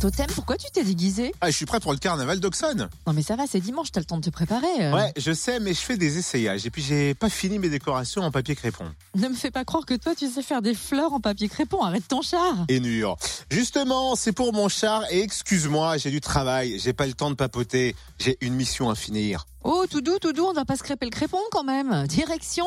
Totem, pourquoi tu t'es déguisé Ah, je suis prêt pour le carnaval d'Auxonne. Non mais ça va, c'est dimanche, t'as le temps de te préparer. euh. Ouais, je sais, mais je fais des essayages. Et puis, j'ai pas fini mes décorations en papier crépon. Ne me fais pas croire que toi tu sais faire des fleurs en papier crépon, arrête ton char. Et Nur. Justement, c'est pour mon char. Et excuse-moi, j'ai du travail. J'ai pas le temps de papoter. J'ai une mission à finir. Oh, tout doux, tout doux, on va pas se crêper le crépon quand même. Direction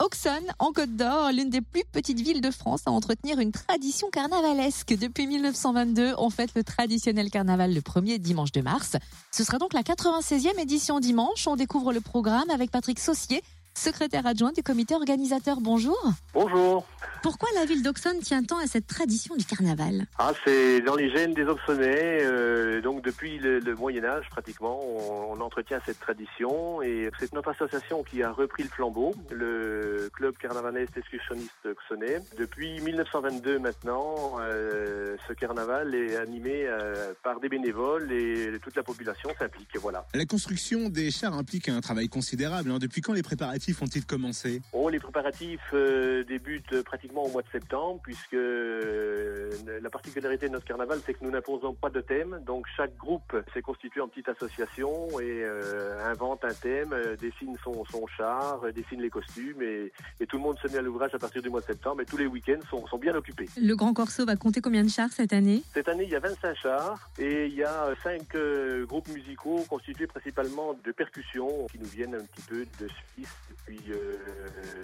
Auxonne, en Côte d'Or, l'une des plus petites villes de France à entretenir une tradition carnavalesque. Depuis 1922, on fête le traditionnel carnaval le premier dimanche de mars. Ce sera donc la 96e édition dimanche. On découvre le programme avec Patrick Saucier, secrétaire adjoint du comité organisateur. Bonjour. Bonjour. Pourquoi la ville d'Auxonne tient tant à cette tradition du carnaval? Ah, c'est dans les gènes des Auxonnais. euh, donc depuis le, le Moyen Âge, pratiquement, on, on entretient cette tradition et c'est notre association qui a repris le flambeau, le club carnavaliste excursionniste auxonnais. Depuis 1922 maintenant, euh, ce carnaval est animé euh, par des bénévoles et toute la population s'implique. Voilà. La construction des chars implique un travail considérable. hein. Depuis quand les préparatifs ont-ils commencé Oh, les préparatifs euh, débutent pratiquement au mois de septembre, puisque euh, la particularité de notre carnaval, c'est que nous n'imposons pas de thème. Donc chaque groupe s'est constitué en petite association et euh, invente un thème, dessine son, son char, dessine les costumes, et, et tout le monde se met à l'ouvrage à partir du mois de septembre. Et tous les week-ends sont, sont bien occupés. Le Grand Corso va compter combien de chars cette année? Cette année, il y a 25 chars et il y a euh, cinq euh, groupes musicaux constitués principalement de percussions qui nous viennent un petit peu de Suisse et puis euh,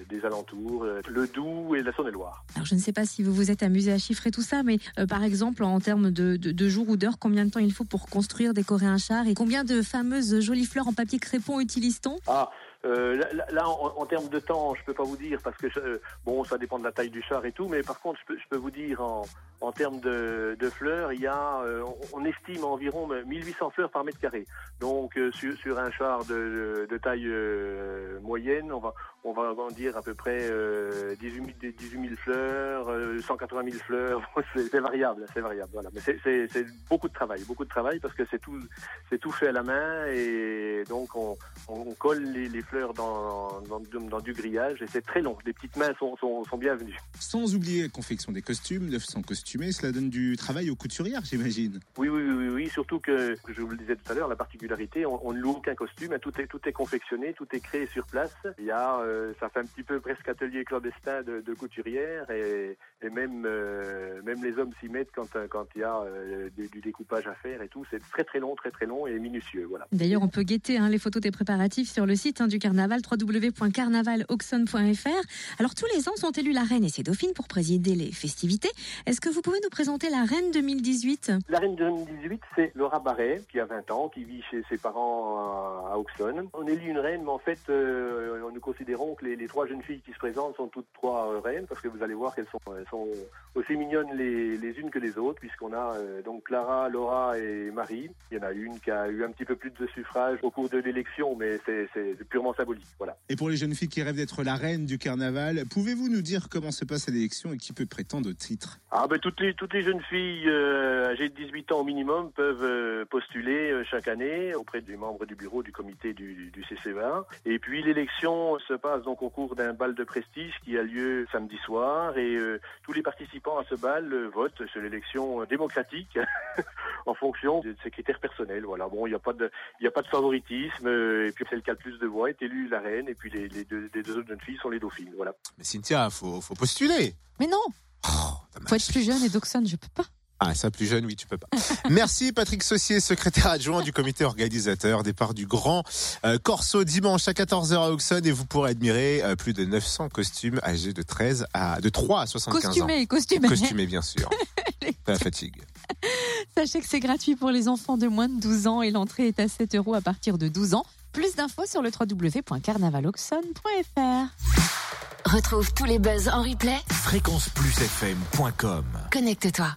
des alentours, euh, le Doubs et la Saône-et-Loire. Alors je ne sais pas si vous vous êtes amusé à chiffrer tout ça, mais euh, par exemple en termes de, de- de jours ou d'heures, combien de temps il faut pour construire, décorer un char et combien de fameuses jolies fleurs en papier crépon utilise-t-on? Ah, euh, là, en, en termes de temps, je peux pas vous dire parce que je- bon, ça dépend de la taille du char et tout, mais par contre, je peux, je peux vous dire en, en termes de, fleurs, il y a, euh, on, estime environ 1800 fleurs par mètre carré. Donc euh, sur, un char de, taille euh, moyenne, on va on va dire à peu près euh, 18, 000, 18 000 fleurs, euh, 180 000 fleurs. c'est variable, c'est variable. Voilà, mais c'est- beaucoup de travail, beaucoup de travail parce que c'est tout c'est tout fait à la main et donc on colle les, fleurs dans, dans, du grillage et c'est très long. Les petites mains sont, sont, bienvenues. Sans oublier la confection des costumes, 900 costumés, cela donne du travail aux couturières, j'imagine. Oui, oui, oui, surtout que, je vous le disais tout à l'heure, la particularité, on, on ne loue aucun costume, hein, tout est, tout est confectionné, tout est créé sur place. Il y a, euh, ça fait un petit peu presque atelier clandestin de, de couturière et, et même, euh, même les hommes s'y mettent quand, euh, quand il y a euh, du, du découpage à faire et tout. C'est très très long, très très long et minutieux, voilà. D'ailleurs, on peut guetter hein, les photos des préparatifs sur le site hein, du carnaval www.carnavalauxonne.fr. Alors tous les ans sont élus la reine et ses dauphines pour présider les festivités. Est-ce que vous pouvez nous présenter la reine 2018 La reine 2018, c'est Laura Barret, qui a 20 ans, qui vit chez ses parents à, à Auxonne. On élit une reine, mais en fait, euh, nous considérons que les, les trois jeunes filles qui se présentent sont toutes trois euh, reines, parce que vous allez voir qu'elles sont, elles sont aussi mignonnes les, les unes que les autres, puisqu'on a euh, donc Clara, Laura et Marie. Il y en a une qui a eu un petit peu plus de suffrage au cours de l'élection, mais c'est c'est purement symbolique. Voilà. Et pour les jeunes filles qui rêvent d'être la reine du carnaval, pouvez-vous nous dire comment se passe l'élection et qui peut prétendre au titre? Ah ben toutes les toutes les jeunes filles euh, âgées de 18 ans au minimum peuvent euh, postuler euh, chaque année auprès des membres du bureau du comité du, du CCEA. Et puis l'élection se passe donc au cours d'un bal de prestige qui a lieu samedi soir et euh, tous les participants à ce bal euh, votent sur l'élection démocratique en fonction de ses critères personnels. Voilà. Bon, il n'y a pas de il y a pas de favoritisme euh, et puis celle qui a le plus de voix est élue la reine et puis les, les deux les deux autres jeunes filles sont les dauphines. Voilà. Mais Cynthia, faut, faut postuler. Mais non, Oh, dommage. faut être plus jeune et d'Auxonne, je peux pas. Ah, ça, plus jeune, oui, tu peux pas. Merci Patrick Saucier, secrétaire adjoint du comité organisateur. Départ du grand euh, Corso dimanche à 14h à Auxonne et vous pourrez admirer euh, plus de 900 costumes âgés de 13 à de 3 à 75 ans. Costumé, costumé. Costumés, bien sûr. Pas la fatigue. Sachez que c'est gratuit pour les enfants de moins de 12 ans et l'entrée est à 7 euros à partir de 12 ans. Plus d'infos sur le www.carnavalauxonne.fr. Retrouve tous les buzz en replay. Fréquenceplusfm.com Connecte-toi.